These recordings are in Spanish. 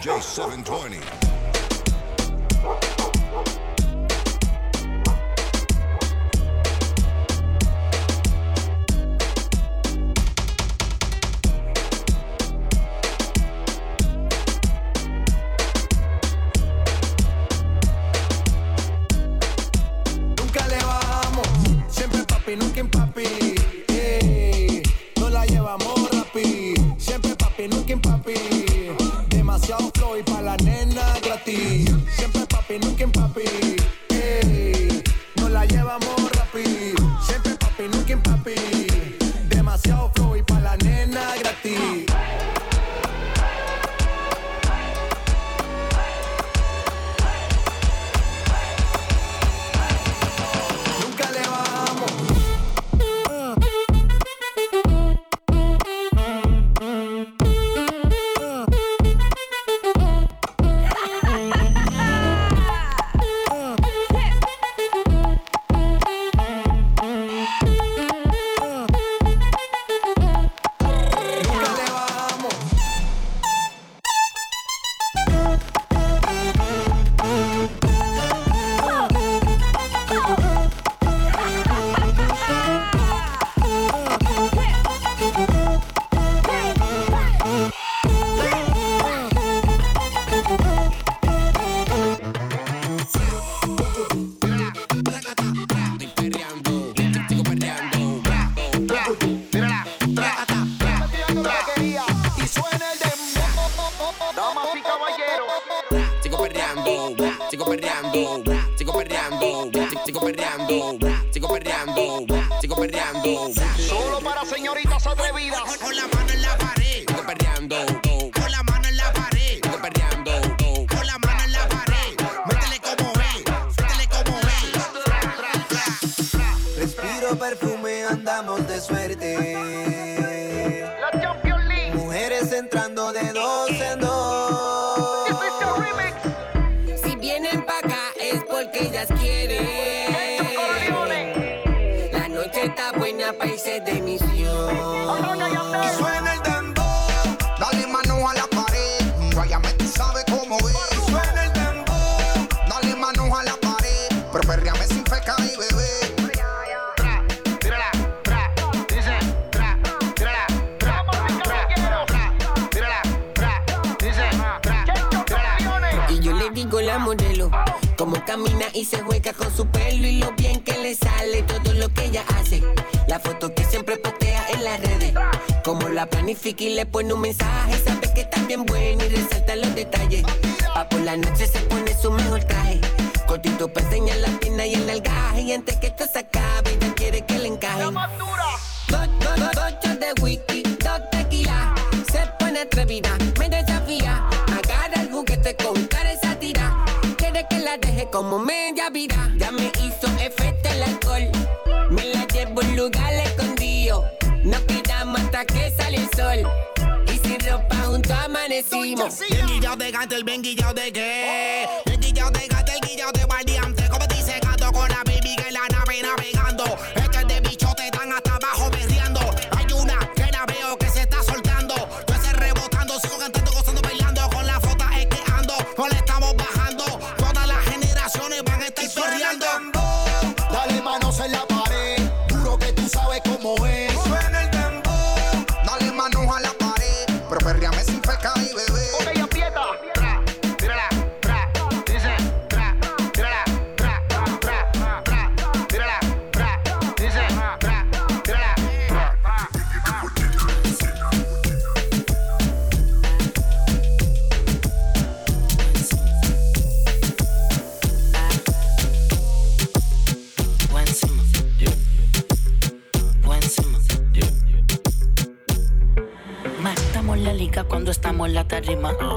DJ 720. Está buena pa' irse de misión. Y suena el dembow, dale mano a la pared. Guayame, tú sabes cómo es. Y suena el dembow, dale mano a la pared. Pero perreame sin feca y bebé. Y yo le digo la modelo, como camina y se juega con su pelo y lo bien que le sale todo la planifica y le pone un mensaje, sabe que está bien buena y resalta los detalles. Pa' por la noche se pone su mejor traje, cortito para enseñar la pierna y el algaje y antes que esto se acabe ella quiere que le encaje. Dos, dos, dos, dos shots de whisky, dos tequila. Se pone atrevida, me desafía. Agarra el juguete con cara esa tira. Quiere que la deje como media vida. Ya me hizo sol. Y sin ropa juntos amanecimos. Bien guillado de gato, el bien guillado de qué. Bien guillado de gato, el guillado de guardiante. Como dice gato con la baby que en la nave navegando.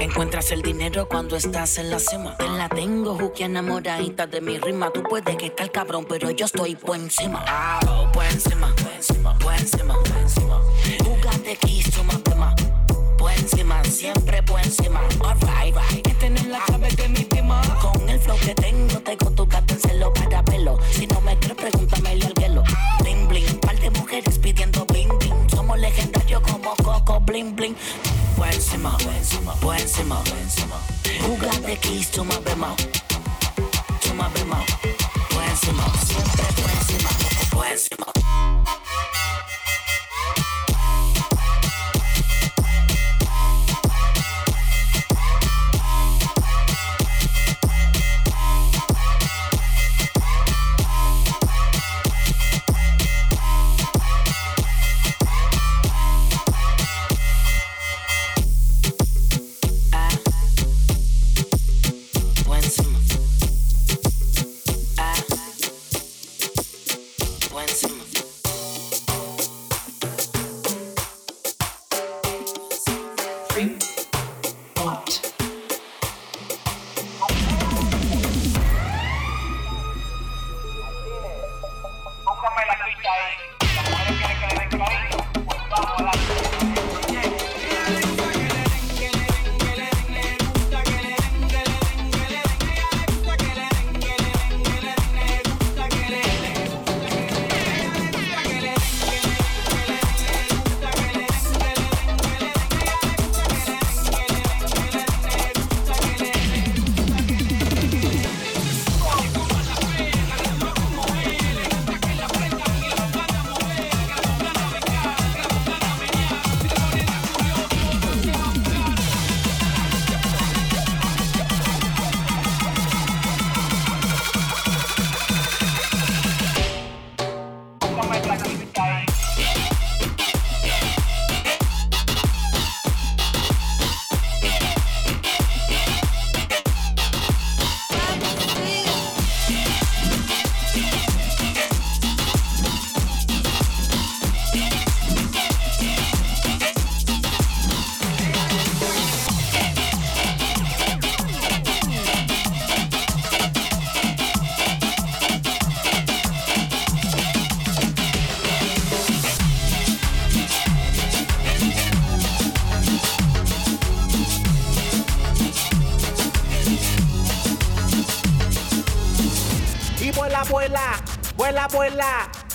Encuentras el dinero cuando estás en la cima. Te la tengo, Juki, enamoradita de mi rima. Tú puedes que estar cabrón, pero yo estoy por encima. Ah, oh, por encima, por encima, por encima, por encima. Más tema. Por encima, siempre por encima. Alright, right. Que tener la clave de mi prima. Con el flow que tengo, tengo tu gato en celo para pelo. Si no me crees, pregúntame al hielo. Bling, bling, par de mujeres pidiendo bling, bling. Somos legendarios como Coco, bling, bling. Who got the keys to my bema?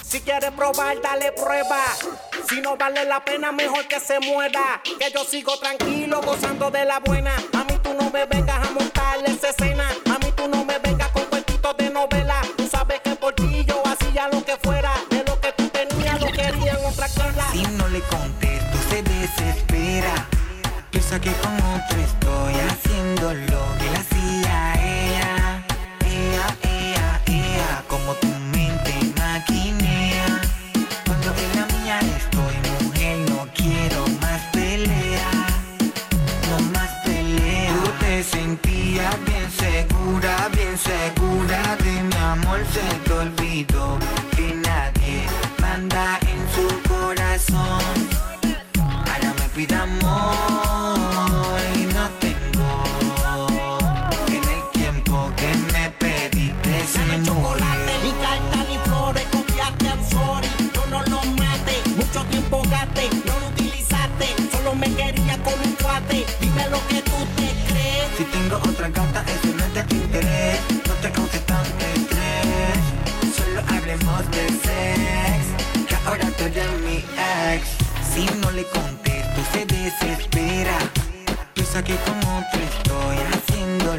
Si quieres probar, dale prueba. Si no vale la pena, mejor que se muera. Que yo sigo tranquilo, gozando de la buena. A mí tú no me vengas a montar Me amor y no tengo. En el tiempo que me pediste sin chocolate, ni carta ni flores, copiaste al sorry. Yo no lo maté, mucho tiempo gasté, no lo utilizaste, solo me quería con un cuate. Dime lo que tú te crees. Si tengo otra gata, eso no es de interés. No te cause tanto estrés. Solo hablemos de sex. Que ahora tú eres mi ex. Si no le se desespera. Piensa que con otro estoy haciendo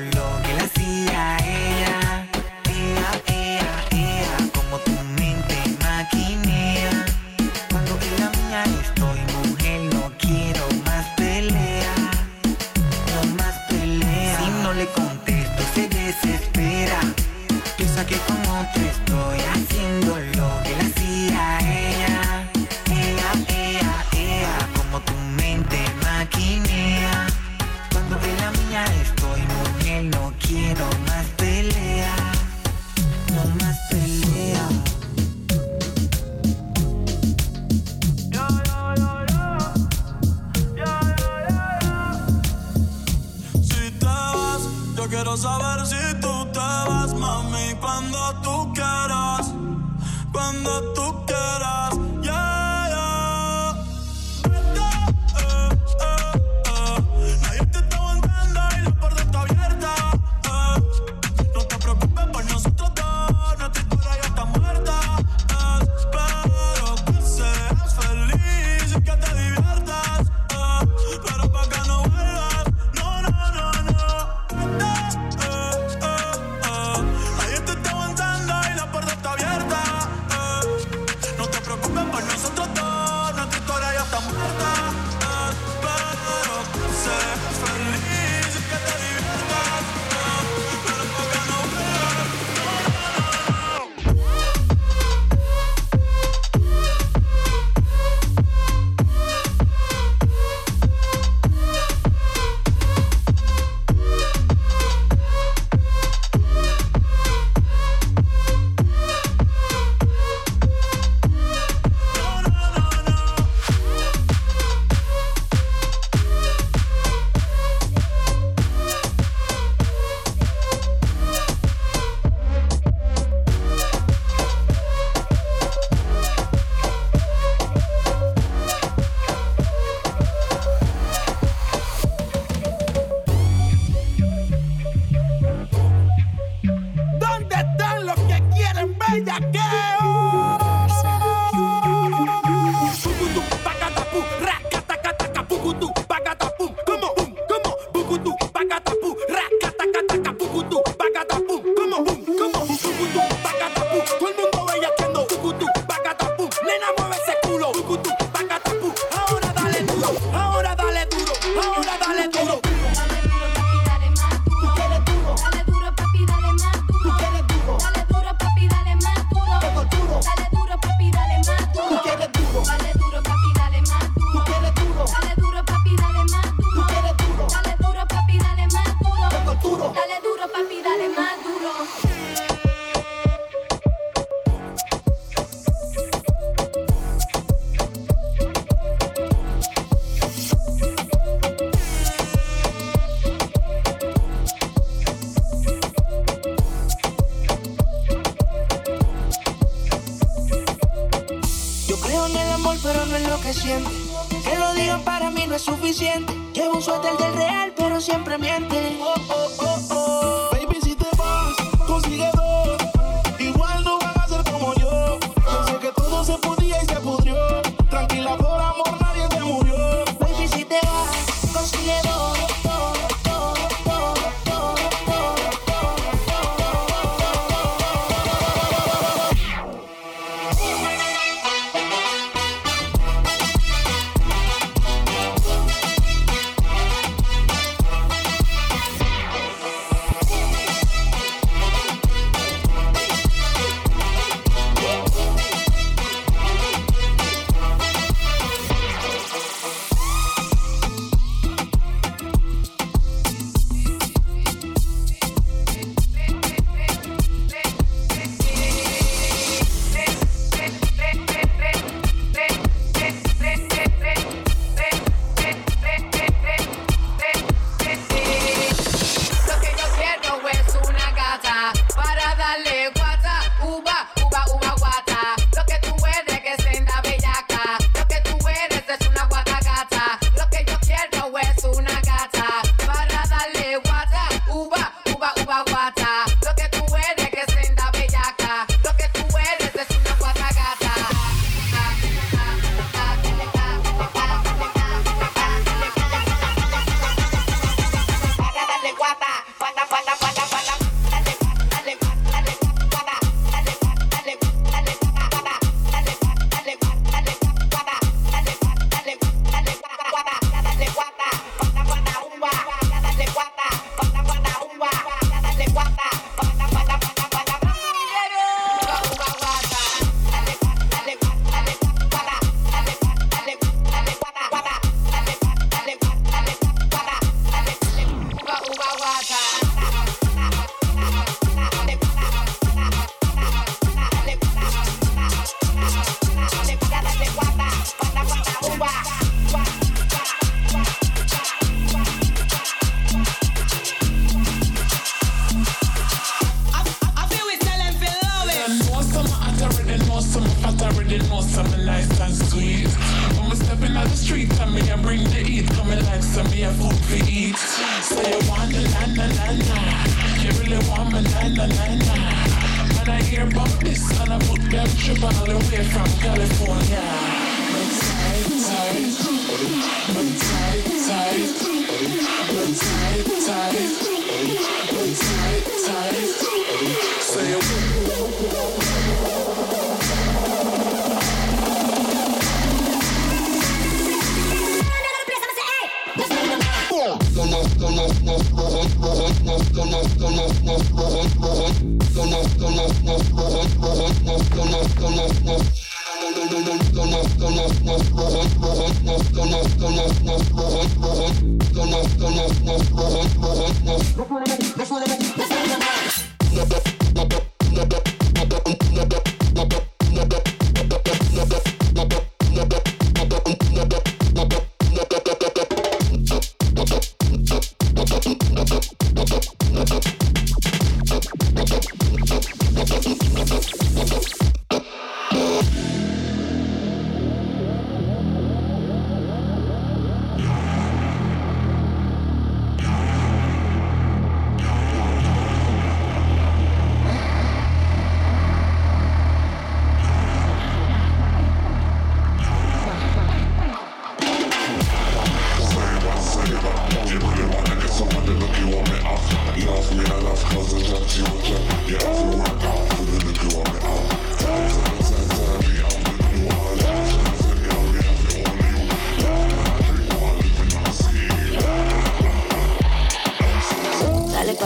siempre miente.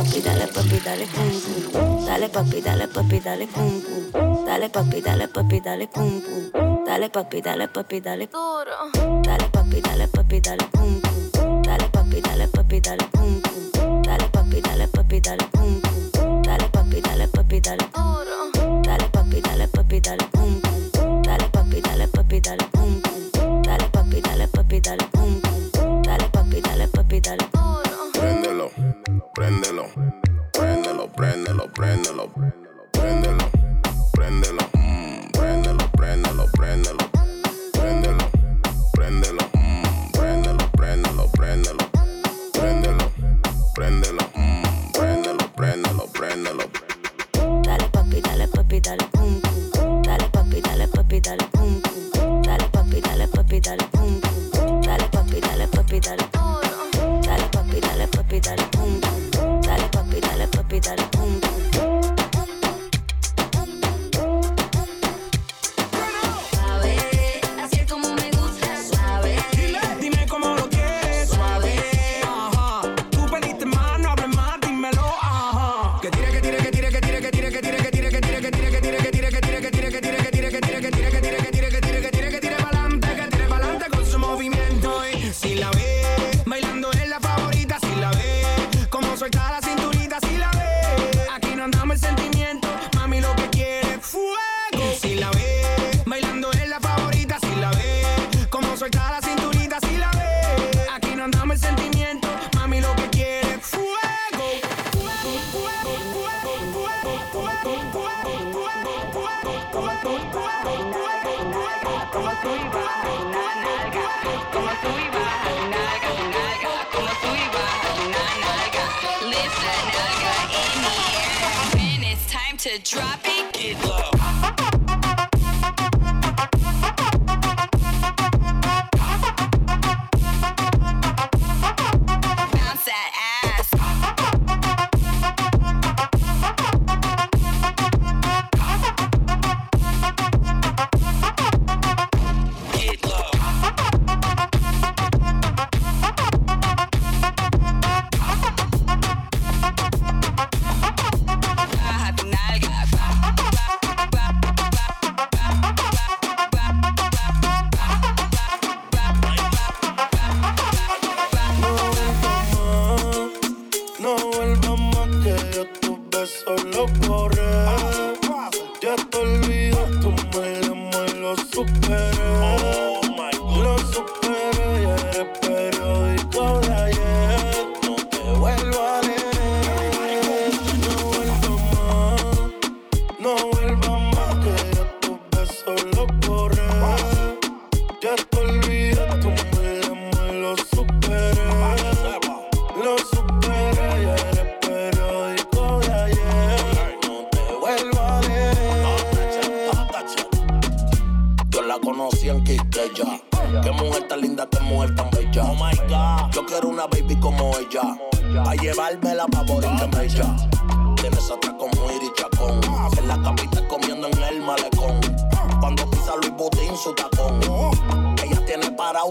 Papi, dale papi, dale duro. Dale papi, dale papi, dale pum pum. Dale papi, dale papi, dale pum pum. Dale papi, dale papi, dale pum pum. Dale papi, dale papi, dale duro. Dale papi, dale papi, dale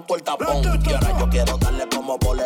De Ría Rondón. Y ahora yo quiero darle como vole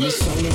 Me sonha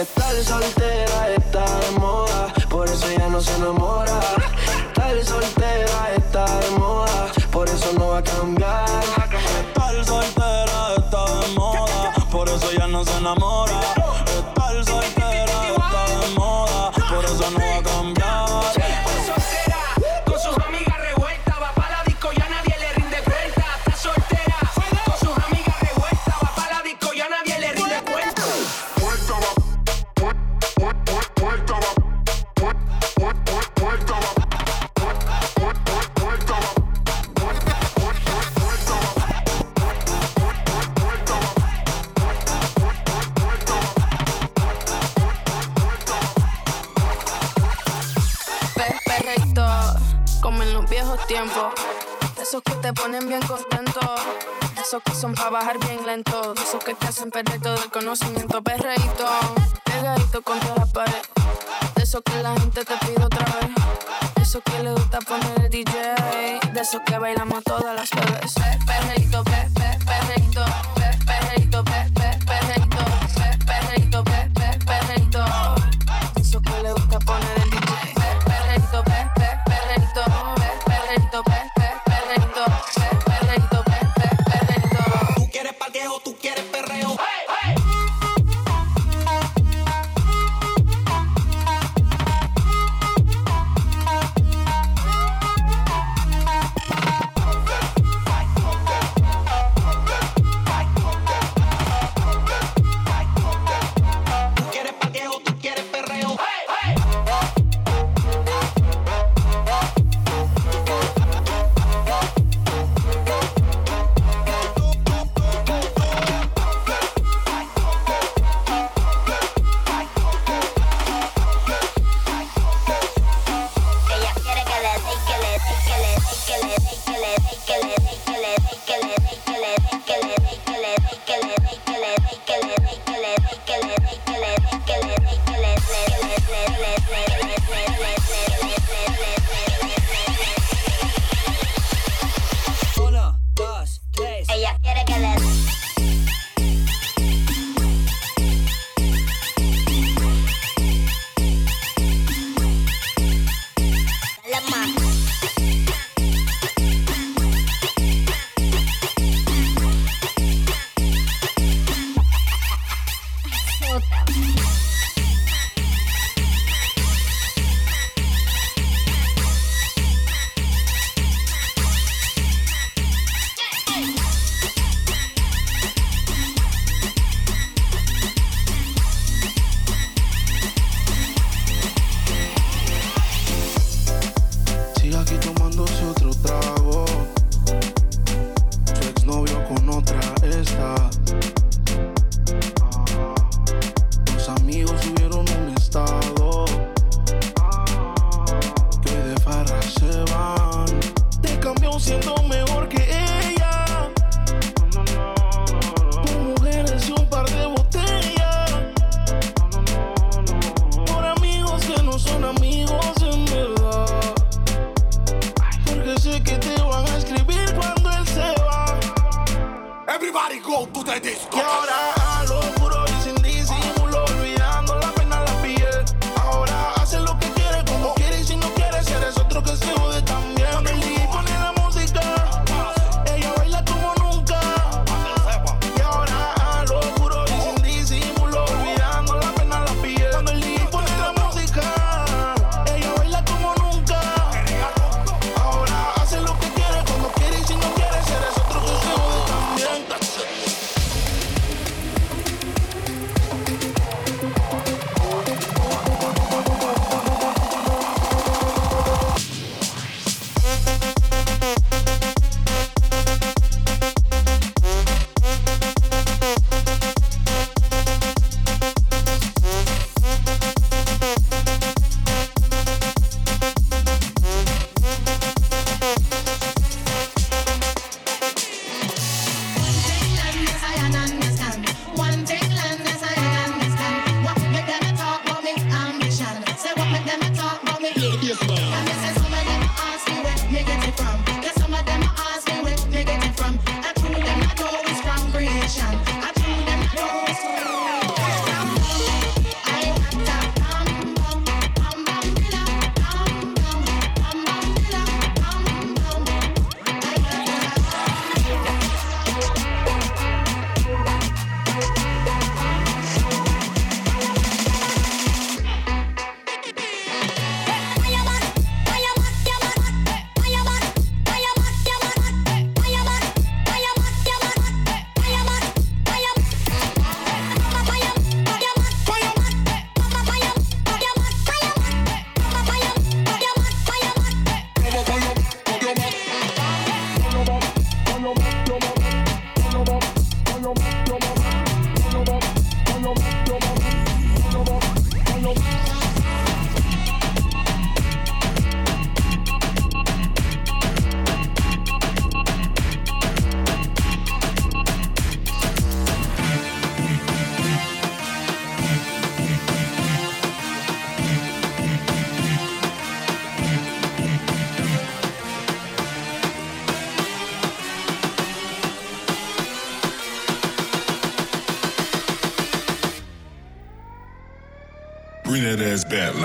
estar soltera está de moda, por eso ya no se enamora. que te hacen perder todo el conocimiento, perreíto. Pegadito contra la pared. De eso que la gente te pide otra vez. De eso que le gusta poner el DJ. De eso que bailamos todas las jueves. Perreíto, perreíto.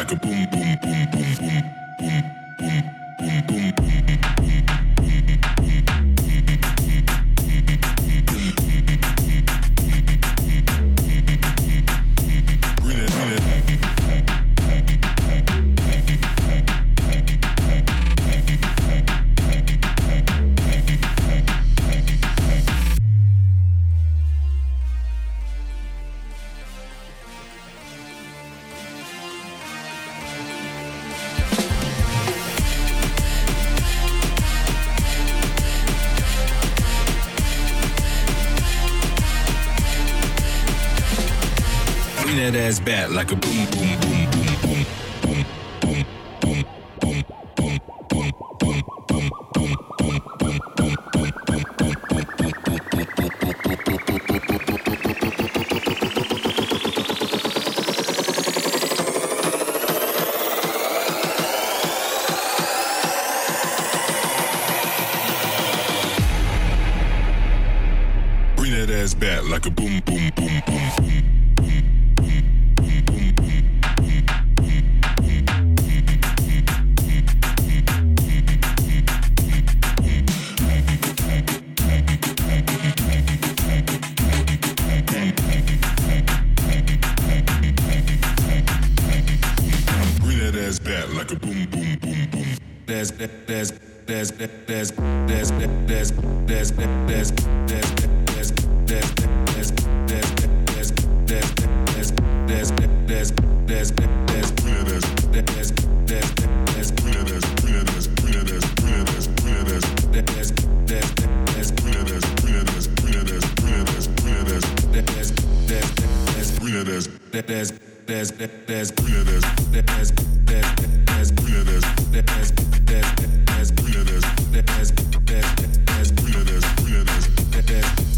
like a boom, boom, boom, boom, boom. ass back like a boomerang. There's there's there's there's there's there's there's there's there's there's there's there's there's there's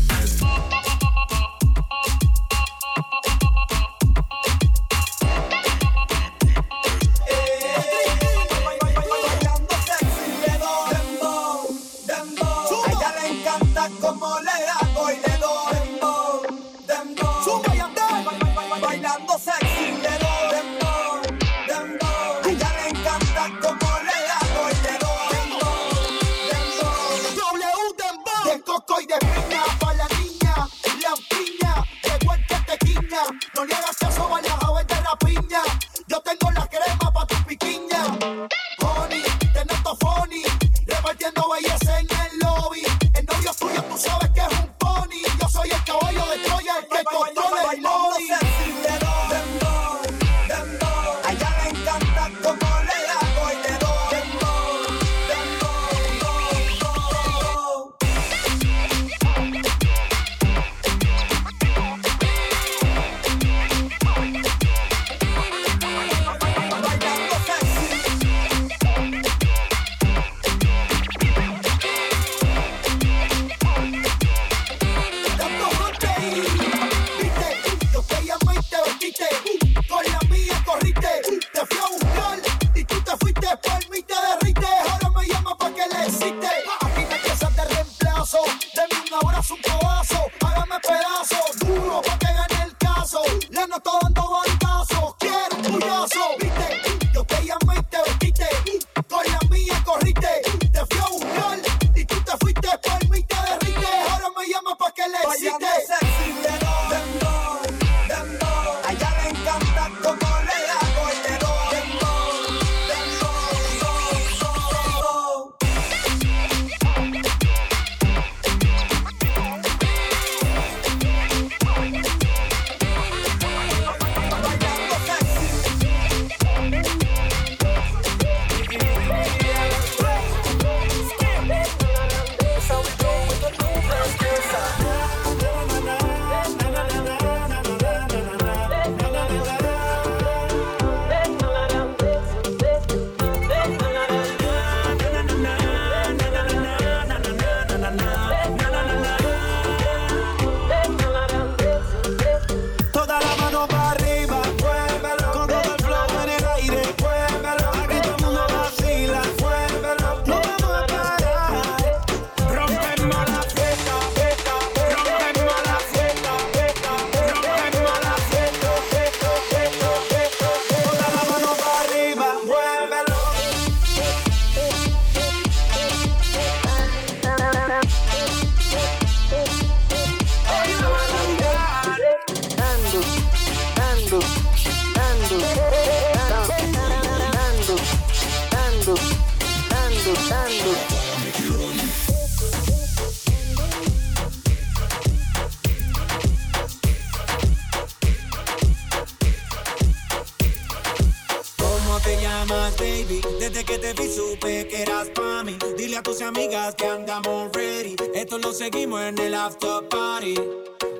llamas baby. Desde que te vi supe que eras pa' mí. Dile a tus amigas que andamos ready. Esto lo seguimos en el after party.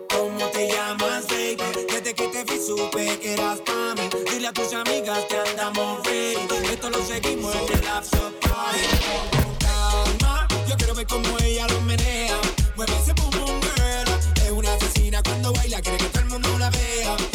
¿Cómo te llamas baby? Desde que te vi supe que eras pa' mí. Dile a tus amigas que andamos ready. Esto lo seguimos en el after party. Calma, yo quiero ver cómo ella lo menea. Mueve ese boom girl. Es una asesina cuando baila, quiere que todo el mundo la vea